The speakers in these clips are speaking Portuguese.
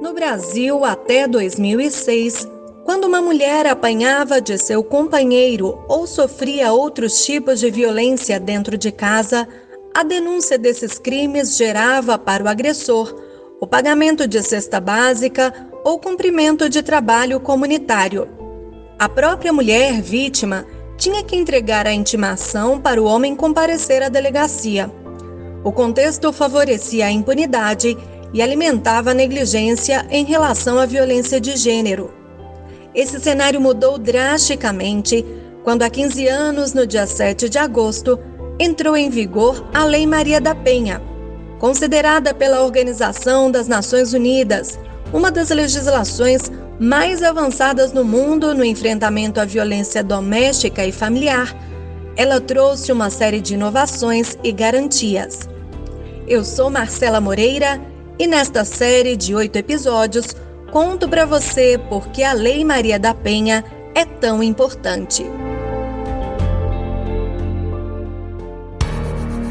No Brasil, até 2006, quando uma mulher apanhava de seu companheiro ou sofria outros tipos de violência dentro de casa, a denúncia desses crimes gerava para o agressor o pagamento de cesta básica ou cumprimento de trabalho comunitário. A própria mulher vítima tinha que entregar a intimação para o homem comparecer à delegacia. O contexto favorecia a impunidade e alimentava a negligência em relação à violência de gênero. Esse cenário mudou drasticamente quando, há 15 anos, no dia 7 de agosto, entrou em vigor a Lei Maria da Penha, considerada pela Organização das Nações Unidas uma das legislações mais avançadas no mundo no enfrentamento à violência doméstica e familiar. Ela trouxe uma série de inovações e garantias. Eu sou Marcela Moreira e nesta série de oito episódios conto para você por que a Lei Maria da Penha é tão importante.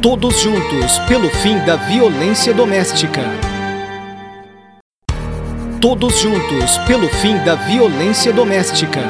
Todos juntos pelo fim da violência doméstica. Todos juntos pelo fim da violência doméstica.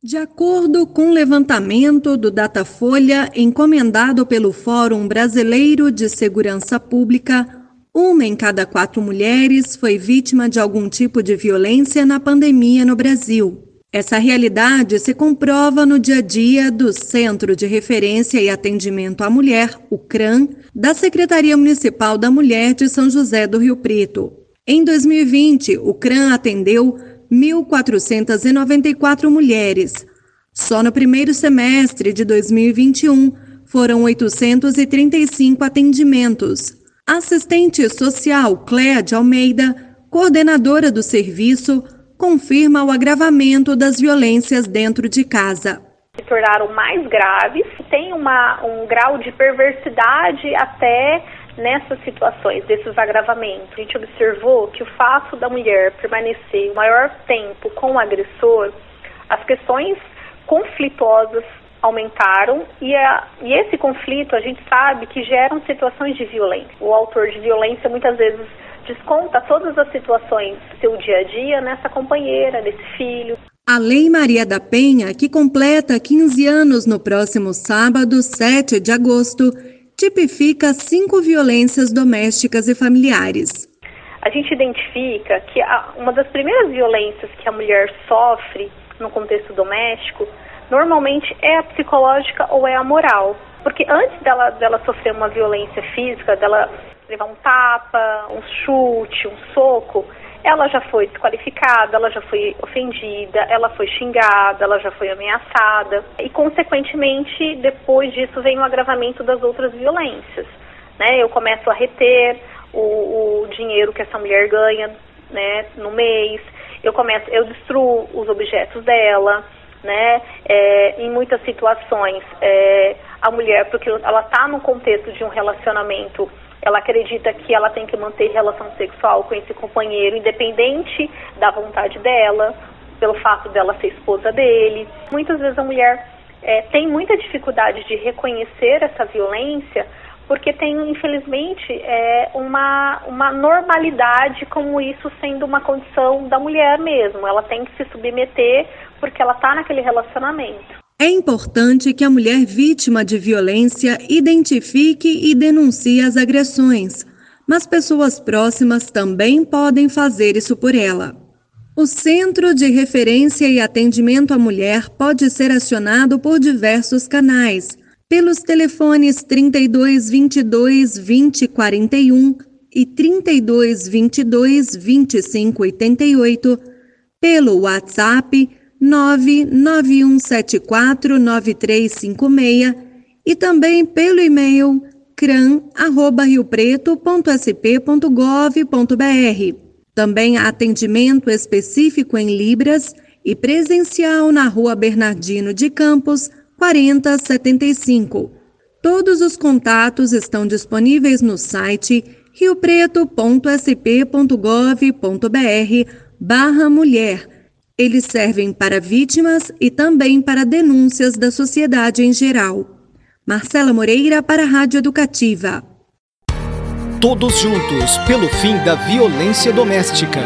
De acordo com o levantamento do Datafolha encomendado pelo Fórum Brasileiro de Segurança Pública, uma em cada quatro mulheres foi vítima de algum tipo de violência na pandemia no Brasil. Essa realidade se comprova no dia a dia do Centro de Referência e Atendimento à Mulher, o CRAM, da Secretaria Municipal da Mulher de São José do Rio Preto. Em 2020, o CRAM atendeu 1.494 mulheres. Só no primeiro semestre de 2021, foram 835 atendimentos, Assistente social Cléa de Almeida, coordenadora do serviço, confirma o agravamento das violências dentro de casa. Se tornaram mais graves, tem uma, um grau de perversidade até nessas situações, desses agravamentos. A gente observou que o fato da mulher permanecer o maior tempo com o agressor, as questões conflituosas aumentaram e, a, e esse conflito a gente sabe que geram situações de violência. O autor de violência muitas vezes desconta todas as situações do seu dia a dia nessa companheira, nesse filho. A Lei Maria da Penha, que completa 15 anos no próximo sábado, 7 de agosto, tipifica cinco violências domésticas e familiares. A gente identifica que a, uma das primeiras violências que a mulher sofre no contexto doméstico normalmente é a psicológica ou é a moral. Porque antes dela, dela sofrer uma violência física, dela levar um tapa, um chute, um soco, ela já foi desqualificada, ela já foi ofendida, ela foi xingada, ela já foi ameaçada. E, consequentemente, depois disso vem o agravamento das outras violências. Né? Eu começo a reter o, o dinheiro que essa mulher ganha né, no mês, eu começo, eu destruo os objetos dela, né? É, em muitas situações, é, a mulher, porque ela está no contexto de um relacionamento, ela acredita que ela tem que manter relação sexual com esse companheiro, independente da vontade dela, pelo fato dela ser esposa dele. Muitas vezes a mulher é, tem muita dificuldade de reconhecer essa violência porque tem, infelizmente, é, uma, uma normalidade como isso sendo uma condição da mulher mesmo. Ela tem que se submeter porque ela está naquele relacionamento. É importante que a mulher vítima de violência identifique e denuncie as agressões, mas pessoas próximas também podem fazer isso por ela. O Centro de Referência e Atendimento à Mulher pode ser acionado por diversos canais, pelos telefones 32 22 20 41 e 32 22 25 88, pelo WhatsApp 991749356 e também pelo e-mail cran@riopreto.sp.gov.br. Também há atendimento específico em Libras e presencial na Rua Bernardino de Campos, 4075. Todos os contatos estão disponíveis no site riopreto.sp.gov.br barra mulher. Eles servem para vítimas e também para denúncias da sociedade em geral. Marcela Moreira para a Rádio Educativa. Todos juntos pelo fim da violência doméstica.